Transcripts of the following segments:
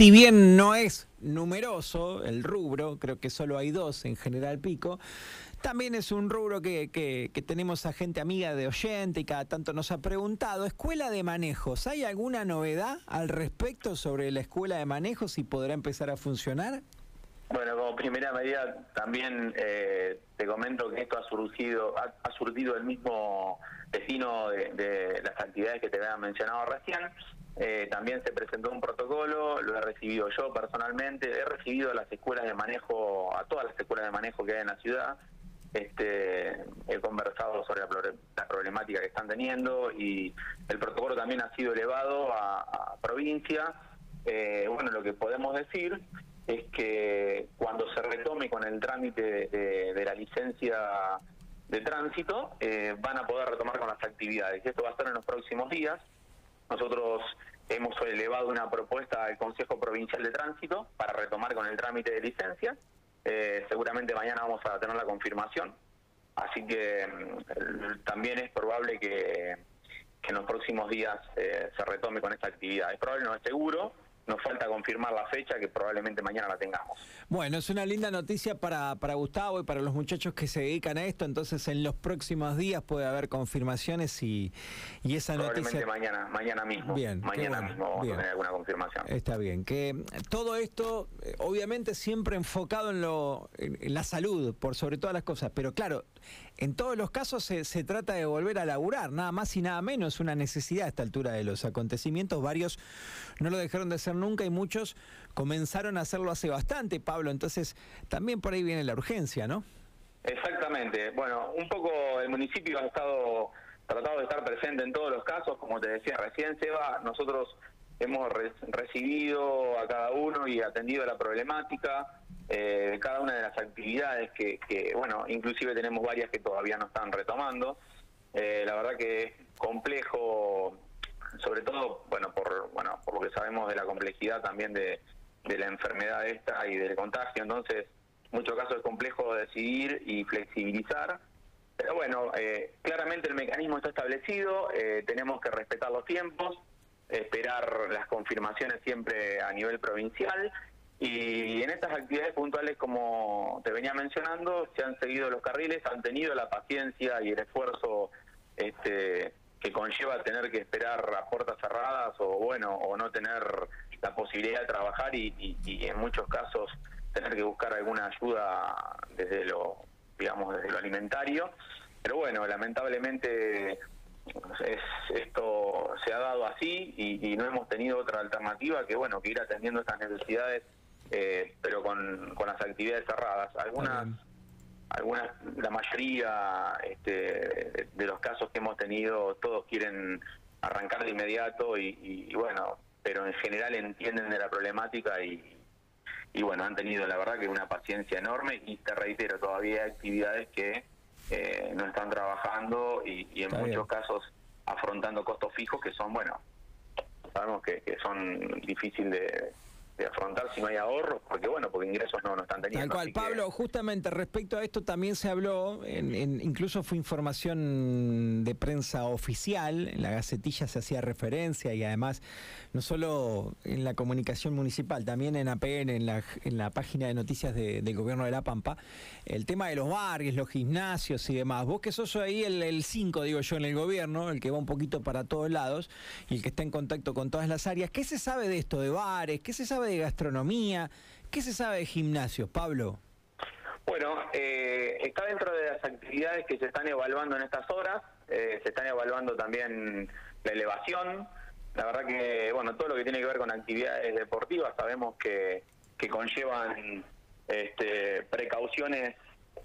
si bien no es numeroso el rubro, creo que solo hay dos en General Pico, también es un rubro que, que, tenemos a gente amiga de oyente y cada tanto nos ha preguntado. Escuela de manejos, ¿hay alguna novedad al respecto sobre la escuela de manejos y podrá empezar a funcionar? Bueno, como primera medida también eh, te comento que esto ha surgido, ha, surgido el mismo destino de, las actividades que te había mencionado recién. Eh, también se presentó un protocolo, lo he recibido yo personalmente, he recibido a las escuelas de manejo, a todas las escuelas de manejo que hay en la ciudad. Este, he conversado sobre la, problemática que están teniendo y el protocolo también ha sido elevado a, provincia. Eh, bueno, lo que podemos decir es que cuando se retome con el trámite de, la licencia de tránsito, eh, van a poder retomar con las actividades. Esto va a ser en los próximos días. Nosotros hemos elevado una propuesta al Consejo Provincial de Tránsito para retomar con el trámite de licencia. Eh, seguramente mañana vamos a tener la confirmación. Así que mm, también es probable que, en los próximos días eh, se retome con esta actividad. Es probable, no es seguro, nos falta confirmar la fecha que probablemente mañana la tengamos. Bueno, es una linda noticia para, para Gustavo y para los muchachos que se dedican a esto, entonces en los próximos días puede haber confirmaciones y, y esa probablemente mañana, mañana mismo. Bien, mañana mismo vamos a tener alguna confirmación. Está bien, que todo esto eh, obviamente siempre enfocado en, lo, en la salud, por sobre todas las cosas, pero claro, en todos los casos se, se, trata de volver a laburar, nada más y nada menos, una necesidad a esta altura de los acontecimientos. Varios no lo dejaron de hacer nunca y muchos comenzaron a hacerlo hace bastante, Pablo. Entonces, también por ahí viene la urgencia, ¿no? Exactamente. Bueno, un poco el municipio ha estado tratado de estar presente en todos los casos, como te decía recién, Seba, nosotros hemos recibido a cada uno y atendido la problemática eh, cada una de las actividades que, bueno, inclusive tenemos varias que todavía no están retomando. Eh, la verdad que es complejo sobre todo, bueno, por, bueno, por lo que sabemos de la complejidad también de, la enfermedad esta y del contagio, entonces, en muchos casos es complejo decidir y flexibilizar, pero bueno, eh, claramente el mecanismo está establecido, eh, tenemos que respetar los tiempos, esperar las confirmaciones siempre a nivel provincial. Y en estas actividades puntuales, como te venía mencionando, se han seguido los carriles, han tenido la paciencia y el esfuerzo este, que conlleva tener que esperar a puertas cerradas o bueno o no tener la posibilidad de trabajar y, en muchos casos tener que buscar alguna ayuda desde lo digamos desde lo alimentario. Pero bueno lamentablemente es, esto se ha dado así y, no hemos tenido otra alternativa que bueno que ir atendiendo estas necesidades eh, pero con, con las actividades cerradas. Algunas algunas, la mayoría este, de los casos que hemos tenido, todos quieren arrancar de inmediato y, bueno, pero en general entienden de la problemática y, y bueno, han tenido la verdad que una paciencia enorme y te reitero, todavía hay actividades que eh, no están trabajando y, en muchos casos afrontando costos fijos que son, bueno, sabemos que, que son difíciles de afrontar si no hay ahorros, porque bueno, porque ingresos no, no están teniendo. Tal cual, Pablo, justamente respecto a esto también se habló, en, incluso fue información de prensa oficial, en la Gacetilla se hacía referencia y además no solo en la comunicación municipal, también en APN, en la, en la página de noticias del gobierno de La Pampa, el tema de los barrios, los gimnasios y demás. Vos que sos ahí el 5, digo yo, en el gobierno, el que va un poquito para todos lados y el que está en contacto con todas las áreas, ¿qué se sabe de esto de bares? ¿Qué se sabe de gastronomía? ¿Qué se sabe de gimnasios, Pablo? Bueno, eh, está dentro de las actividades que se están evaluando en estas horas, eh, se están evaluando también la elevación, la verdad que, bueno, todo lo que tiene que ver con actividades deportivas sabemos que, que conllevan este, precauciones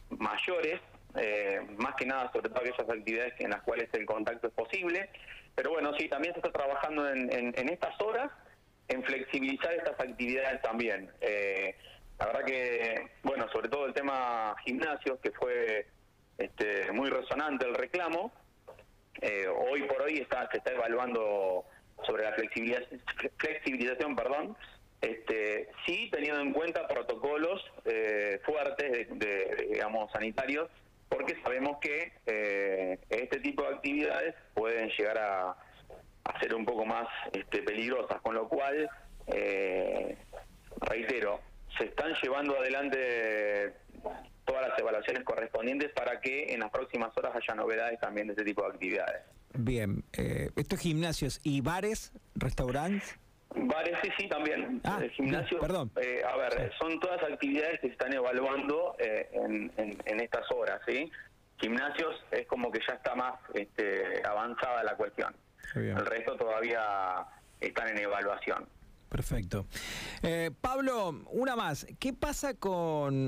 mayores, eh, más que nada sobre todo aquellas actividades en las cuales el contacto es posible, pero bueno, sí, también se está trabajando en, en estas horas en flexibilizar estas actividades también. Eh, la verdad que, bueno, sobre todo el tema gimnasio, que fue este, muy resonante el reclamo, eh, hoy por hoy está, se está evaluando sobre la flexibilización, flexibilización perdón, este, sí teniendo en cuenta protocolos eh, fuertes, de, digamos, sanitarios, porque sabemos que este tipo de actividades pueden llegar a a ser un poco más este, peligrosas, con lo cual eh, llevando adelante todas las evaluaciones correspondientes para que en las próximas horas haya novedades también de este tipo de actividades. Bien, eh, estos gimnasios y bares, restaurantes. Bares sí, sí, también. Ah, gimnasio, perdón. Eh, a ver, son todas actividades que se están evaluando eh, en, en, estas horas, ¿sí? Gimnasios es como que ya está más este, avanzada la cuestión. El resto todavía están en evaluación. Perfecto. Eh, Pablo, una más. ¿Qué pasa con